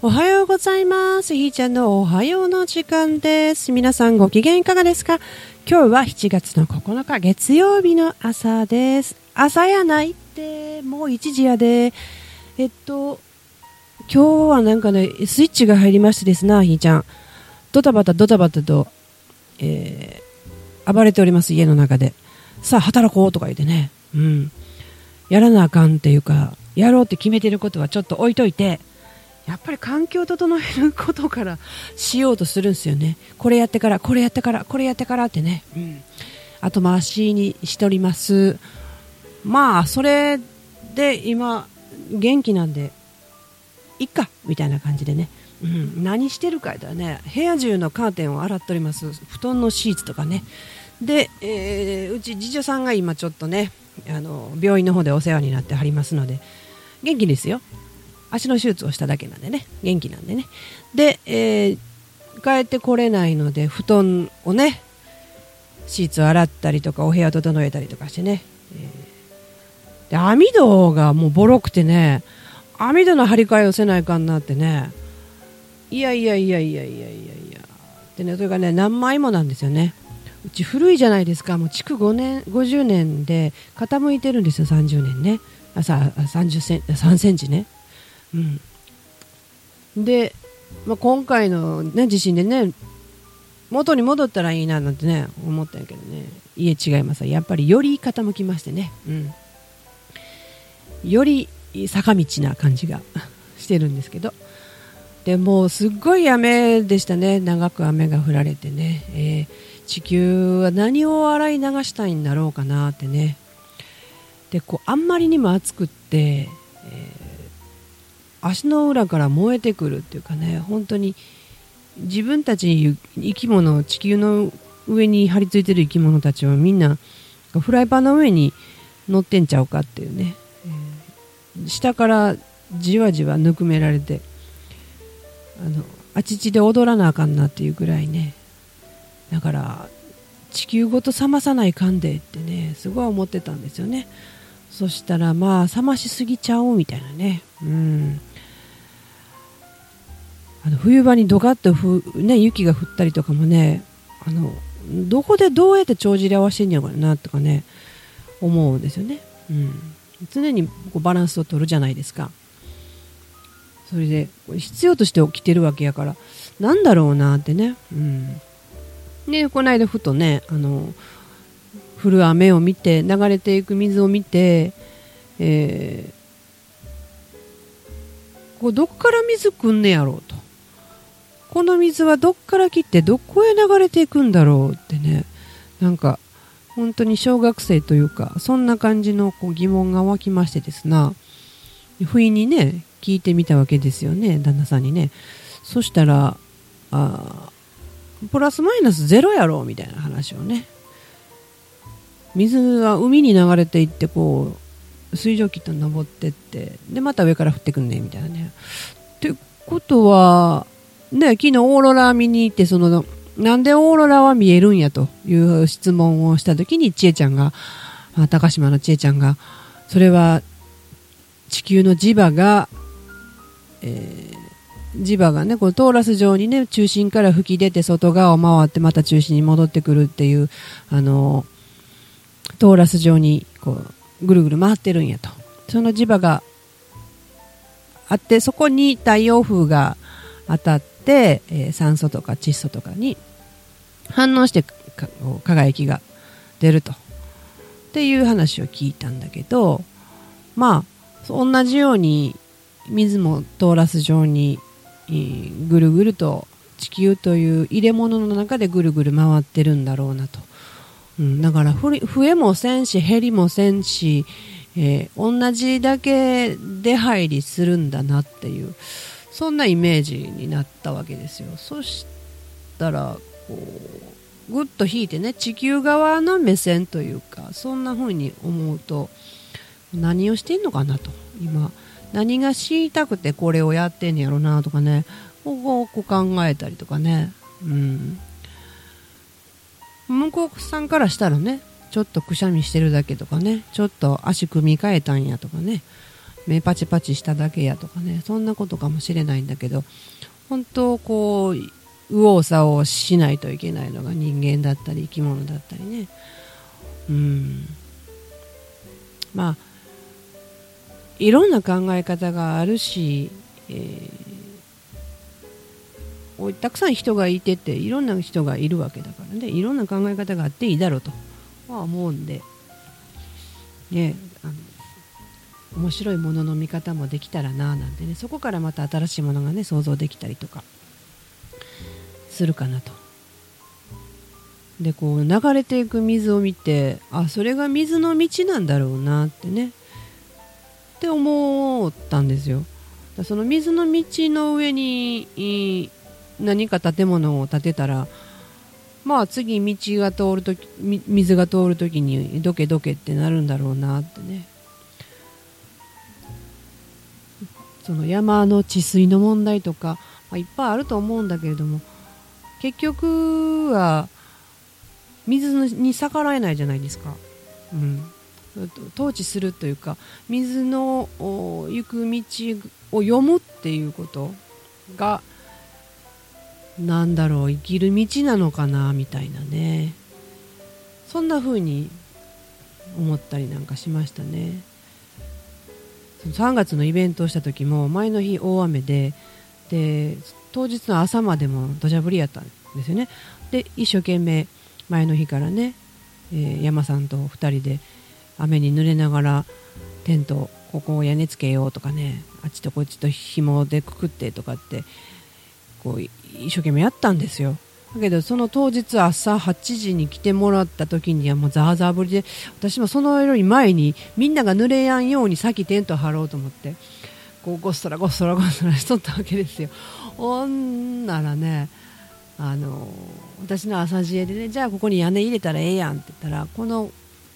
おはようございます。ひーちゃんのおはようの時間です。皆さんご機嫌いかがですか？今日は7月の9日月曜日の朝です。朝やないって、もう1時やで。えっと、今日はなんかね、スイッチが入りましてですな、ひーちゃん。ドタバタドタバタと、えー暴れております、家の中で。さあ、働こうとか言ってね。うん。やらなあかんっていうか、やろうって決めてることはちょっと置いといて、やっぱり環境を整えることからしようとするんですよね。これやってから、これやってから、これやってからってね。うん。後回しにしております。まあ、それで今、元気なんで、いっかみたいな感じでね。うん、何してるか言ったらね、部屋中のカーテンを洗っております。布団のシーツとかね。で、えーうち次女さんが今ちょっとね、あの、病院の方でお世話になってはりますので、元気ですよ。足の手術をしただけなんでね。元気なんでね。で、えー帰ってこれないので布団をねシーツを洗ったりとかお部屋整えたりとかしてね、えーで網戸がもうボロくてね網戸の張り替えをせないかんなってね。いやいやいやいやいやいやいや。でねそれがね何枚もなんですよね。うち古いじゃないですか。もう築5年50年で傾いてるんですよ30年ね。あさ30セン3センチね。うん、で、まあ、今回の、ね、地震でね元に戻ったらいいななんてね思ったんやけどね。家違いますやっぱりより傾きましてね、うん、より坂道な感じが してるんですけど。でもうすっごい雨でしたね。長く雨が降られてね、えー地球は何を洗い流したいんだろうかなってね。でこうあんまりにも暑くって、え足の裏から燃えてくるっていうかね本当に自分たち生き物地球の上に張り付いてる生き物たちはみんなフライパンの上に乗ってんちゃうかっていうね、えー下からじわじわぬくめられてあのあちちで踊らなあかんなっていうぐらいね。だから地球ごと冷まさないかんでってねすごい思ってたんですよね。そしたらまあ冷ましすぎちゃおうみたいなね。うん。あの冬場にドカッとふ、ね、雪が降ったりとかもねあのどこでどうやって帳尻合わせてんやろなとかね思うんですよね、うん、常にこうバランスを取るじゃないですか。それで必要として起きてるわけやからなんだろうなってね、うん、でこの間ふとねあの降る雨を見て流れていく水を見て、えーこうどっから水くんねやろうと。この水はどっから来てどこへ流れていくんだろうってね。なんか本当に小学生というかそんな感じのこう疑問が湧きましてですな。不意にね聞いてみたわけですよね旦那さんにね。そしたらあプラスマイナスゼロやろみたいな話をね。水は海に流れていってこう水蒸気と登ってってでまた上から降ってくんねみたいなね。ってことはね昨日オーロラ見に行ってそのなんでオーロラは見えるんやという質問をした時に千恵ちゃんが高島の千恵ちゃんがそれは地球の磁場が、えー磁場がねこうトーラス状にね中心から吹き出て外側を回ってまた中心に戻ってくるっていうあのトーラス状にこうぐるぐる回ってるんやと。その磁場があってそこに太陽風が当たって、えー酸素とか窒素とかに反応して輝きが出ると。っていう話を聞いたんだけどまあ同じように水もトーラス状にえーぐるぐると地球という入れ物の中でぐるぐる回ってるんだろうなと、うん、だから増えもせんし減りもせんし、えー同じだけ出入りするんだなっていう。そんなイメージになったわけですよ。そしたらこうぐっと引いてね地球側の目線というかそんな風に思うと何をしてんのかなと。今何が知りたくてこれをやってんやろなとかねここをこう考えたりとかね。うん。向こうさんからしたらねちょっとくしゃみしてるだけとかねちょっと足組み替えたんやとかね。目パチパチしただけやとかね。そんなことかもしれないんだけど本当こう右往左往しないといけないのが人間だったり生き物だったりね。うん。まあいろんな考え方があるし、えー、たくさん人がいてていろんな人がいるわけだからね。いろんな考え方があっていいだろうとは思うんで、ね、面白いものの見方もできたらななんてね。そこからまた新しいものがね想像できたりとか。するかなと。でこう流れていく水を見てあそれが水の道なんだろうなってね。って思ったんですよ。その水の道の上に何か建物を建てたらまあ次道が通るとき水が通るときにどけどけってなるんだろうなってね。その山の治水の問題とか、まあ、いっぱいあると思うんだけれども結局は水に逆らえないじゃないですか、うん、統治するというか水の行く道を読むっていうことがなんだろう生きる道なのかなみたいなね。そんな風に思ったりなんかしましたね。3月のイベントをした時も前の日大雨でで当日の朝までも土砂降りやったんですよね。で一生懸命前の日からね、えー、山さんと2人で雨に濡れながらテントここを屋根つけようとかねあっちとこっちと紐でくくってとかってこう一生懸命やったんですよ。だけどその当日朝8時に来てもらった時にはもうザーザー降りで私もそのより前にみんなが濡れやんように先テント張ろうと思ってこうごっそらごっそらごっそらしとったわけですよ。ほんならねあの私の朝知恵でねじゃあここに屋根入れたらええやんって言ったらこの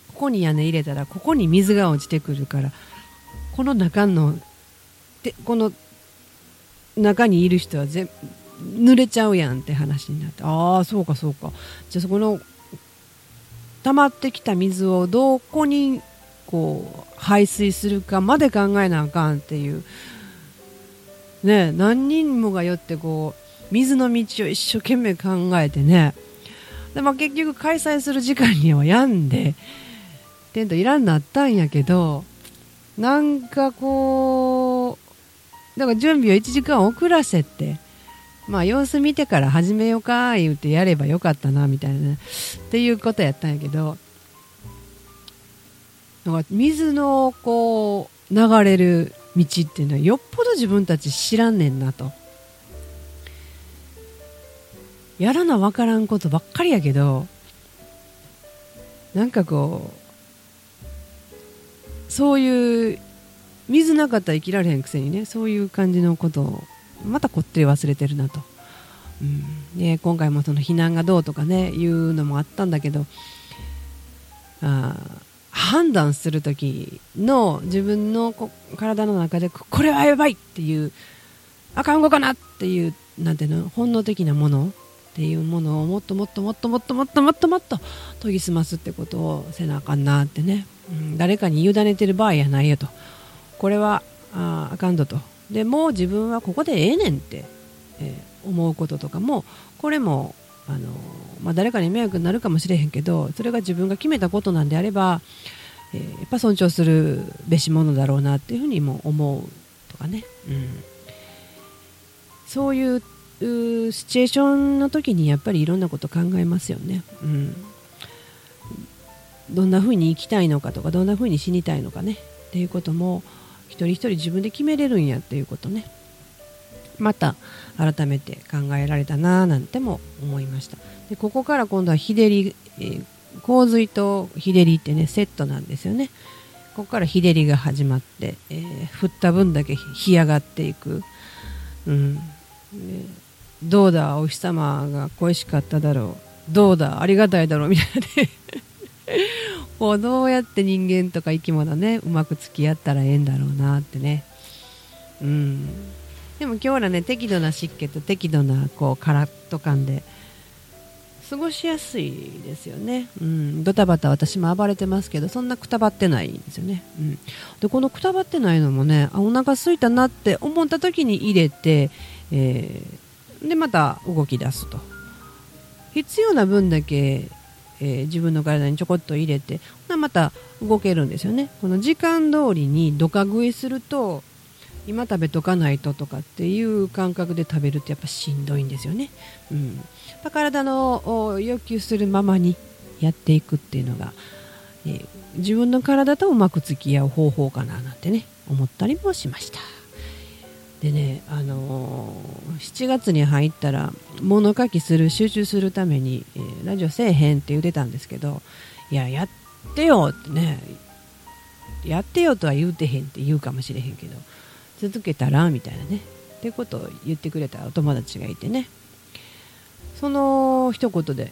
ここに屋根入れたらここに水が落ちてくるからこの中のでこの中にいる人は全濡れちゃうやんって話になってああそうかそうか。じゃあそこの溜まってきた水をどこにこう排水するかまで考えなあかんっていう。ね何人もがよってこう水の道を一生懸命考えてね。で、まあ、結局開催する時間には病んでテントいらんなったんやけどなんかこうだから準備を1時間遅らせてまあ様子見てから始めようか言うてやればよかったなみたいな、っていうことやったんやけどなんか水のこう流れる道っていうのはよっぽど自分たち知らんねんなと。やらな分からんことばっかりやけどなんかこうそういう水なかったら生きられへんくせにねそういう感じのことをまたこってり忘れてるなと、うん。ね、今回もその避難がどうとかねいうのもあったんだけどあ判断する時の自分の体の中でこれはやばいっていうあかん動かなっていうなんていうの本能的なものっていうものをもっともっともっともっともっともっともっと研ぎ澄ますってことをせなあかんなってね、うん、誰かに委ねてる場合やないよと。これはああかんどと。でもう自分はここでええねんって、えー、思うこととかもこれもあの、まあ、誰かに迷惑になるかもしれへんけどそれが自分が決めたことなんであれば、えー、やっぱ尊重するべしものだろうなっていうふうにも思うとかね、うん、そういうシチュエーションの時にやっぱりいろんなこと考えますよね。うん。どんな風に生きたいのかとかどんな風に死にたいのかね。っていうことも一人一人自分で決めれるんやっていうことね。また改めて考えられたなぁなんても思いました。でここから今度は日照り、えー、洪水と日照りってねセットなんですよね。ここから日照りが始まって、えー、降った分だけ干上がっていく、うん、どうだお日様が恋しかっただろう。どうだありがたいだろうみたいなね。こうどうやって人間とか生き物ねうまく付き合ったらええんだろうなってね。うん。でも今日はね適度な湿気と適度なこうカラッと感で過ごしやすいですよね、うん、ドタバタ私も暴れてますけどそんなくたばってないんですよね、うん、でこのくたばってないのもねあお腹空いたなって思った時に入れて、えー、でまた動き出すと。必要な分だけ、えー、自分の体にちょこっと入れてまた動けるんですよね。この時間通りにどか食いすると今食べとかないととかっていう感覚で食べるとやっぱしんどいんですよね、うん、体の要求するままにやっていくっていうのが、えー、自分の体とうまく付き合う方法かななんてね思ったりもしました。でね、あのー、7月に入ったら物書きする集中するために、えー、ラジオせえへんって言ってたんですけどいややってよってねやってよとは言うてへんって言うかもしれへんけど続けたらみたいなねってことを言ってくれたお友達がいてね。その一言で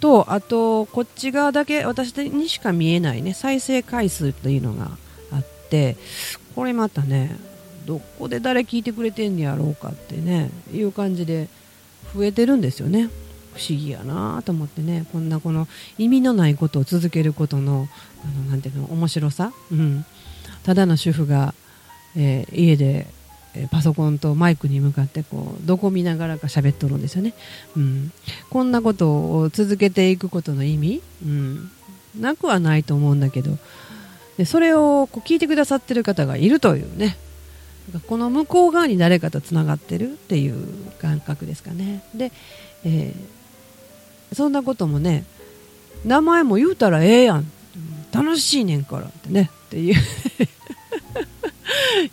とあとこっち側だけ私にしか見えないね再生回数というのがあってこれまたねどこで誰聞いてくれてんねやろうかってねいう感じで増えてるんですよね。不思議やなと思ってね。こんなこの意味のないことを続けることのあのなんていうの面白さ、うん、ただの主婦がえー、家でパソコンとマイクに向かってこうどこ見ながらか喋っとるんですよね、うん、こんなことを続けていくことの意味、うん、なくはないと思うんだけど。でそれをこう聞いてくださってる方がいるというね。この向こう側に誰かとつながってるっていう感覚ですかね。で、えー、そんなこともね名前も言うたらええやん。楽しいねんからってね。っていう。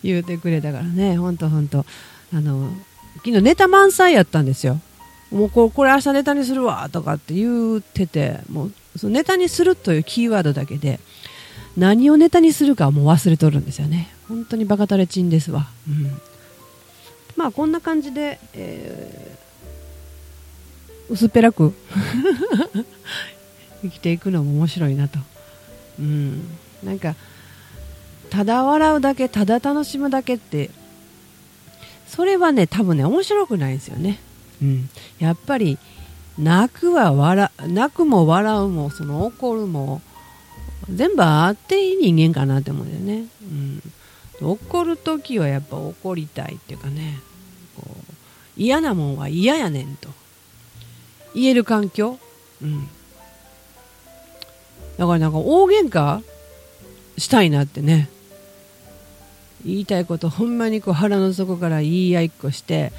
言うてくれたからね、ほんとほんと。あの、昨日ネタ満載やったんですよ。もうここれ明日ネタにするわとかって言ってて、もうそのネタにするというキーワードだけで、何をネタにするかはもう忘れとるんですよね。本当にバカタレチンですわ。うん。まあこんな感じで、えー、薄っぺらく 生きていくのも面白いなと。うん。なんか、ただ笑うだけただ楽しむだけってそれはね多分ね面白くないんですよね、うん、やっぱり泣くは笑泣くも笑うもその怒るも全部あっていい人間かなって思うんだよね、うん、怒る時はやっぱ怒りたいっていうかね。こう嫌なもんは嫌やねんと。言える環境、うん、だからなんか大喧嘩したいなってね。言いたいことほんまにこう腹の底から言い合いっこして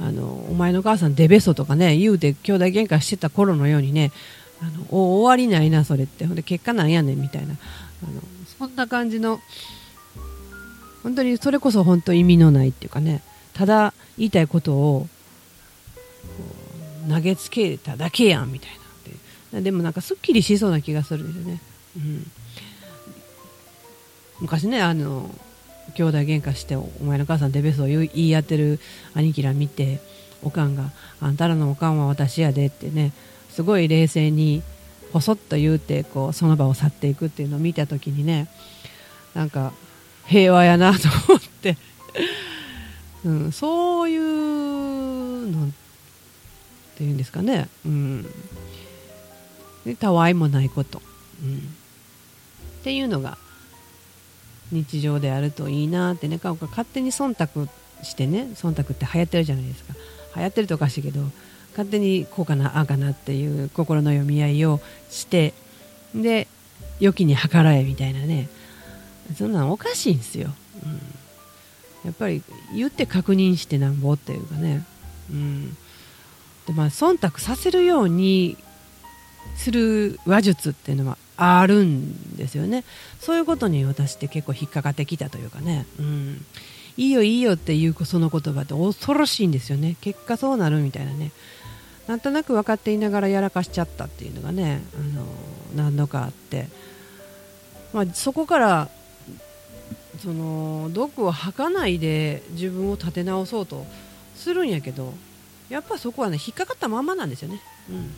あのお前の母さんデベソとかね言うて兄弟喧嘩してた頃のようにねあの終わりないなそれって。ほんで結果なんやねんみたいな。あのそんな感じの本当にそれこそ本当意味のないっていうかね。ただ言いたいことを投げつけただけやんみたいな。でもなんかすっきりしそうな気がするんですよね、うん、昔ねあの兄弟喧嘩してお前の母さんデベスを言い合ってる兄貴ら見ておかんが「あんたらのおかんは私やで」ってねすごい冷静にほそっと言うてこうその場を去っていくっていうのを見た時にねなんか平和やなと思って、うん、そういうのっていうんですかね、うん、でたわいもないこと、うん、っていうのが日常であるといいなってね。勝手に忖度してね忖度って流行ってるじゃないですか。流行ってるとおかしいけど勝手にこうかなああかなっていう心の読み合いをしてで良きに計らえみたいなね。そんなんおかしいんですよ、うん、やっぱり言って確認してなんぼっていうかね、うん、でまあ忖度させるようにする話術っていうのはあるんですよね。そういうことに私って結構引っかかってきたというかね、うん、いいよいいよっていうその言葉って恐ろしいんですよね。結果そうなるみたいなね。なんとなく分かっていながらやらかしちゃったっていうのがねあの何度かあって、まあ、そこからその毒を吐かないで自分を立て直そうとするんやけどやっぱそこはね引っかかったままなんですよね。うん、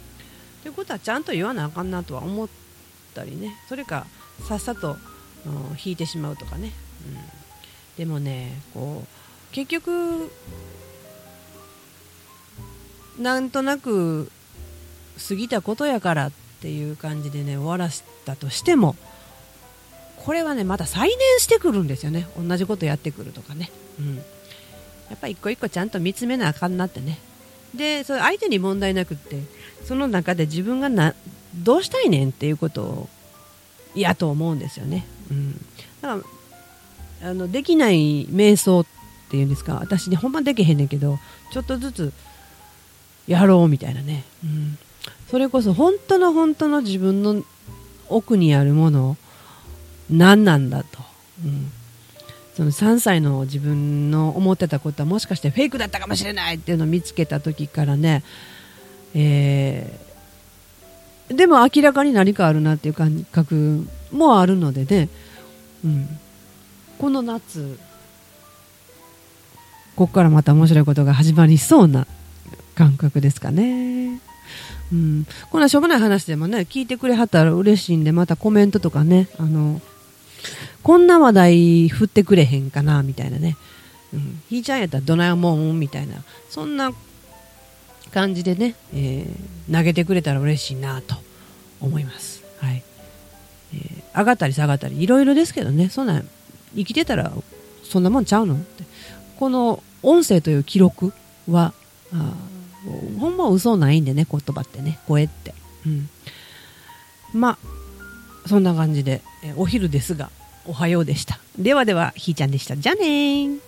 ということはちゃんと言わなあかんなとは思ったりね。それかさっさと、引いてしまうとかね、うん、でもねこう結局なんとなく過ぎたことやからっていう感じでね終わらせたとしてもこれはねまた再燃してくるんですよね。同じことやってくるとかね、うん、やっぱ一個一個ちゃんと見つめなあかんなってね。でそれ相手に問題なくってその中で自分がなどうしたいねんっていうことを嫌と思うんですよね、うん、だからあのできない瞑想っていうんですか？私ねほんまできへんねんけどちょっとずつやろうみたいなね、うん、それこそ本当の本当の自分の奥にあるもの何なんだと、うん、その3歳の自分の思ってたことはもしかしてフェイクだったかもしれないっていうのを見つけた時からね、えー、でも明らかに何かあるなっていう感覚もあるのでね、うん、この夏ここからまた面白いことが始まりそうな感覚ですかね。うん、こんなしょうもない話でもね聞いてくれはったら嬉しいんでまたコメントとかねあのこんな話題振ってくれへんかなみたいなね、うん、ひーちゃんやったらどないもんみたいな。そんな感じでね、えー、投げてくれたら嬉しいなと思います、はい。えー、上がったり下がったりいろいろですけどね。そんなん生きてたらそんなもんちゃうの？って。この音声という記録はあほんま嘘ないんでね言葉ってね。声って、うん、まあそんな感じで、お昼ですがおはようでした。ではではひーちゃんでした。じゃあねー。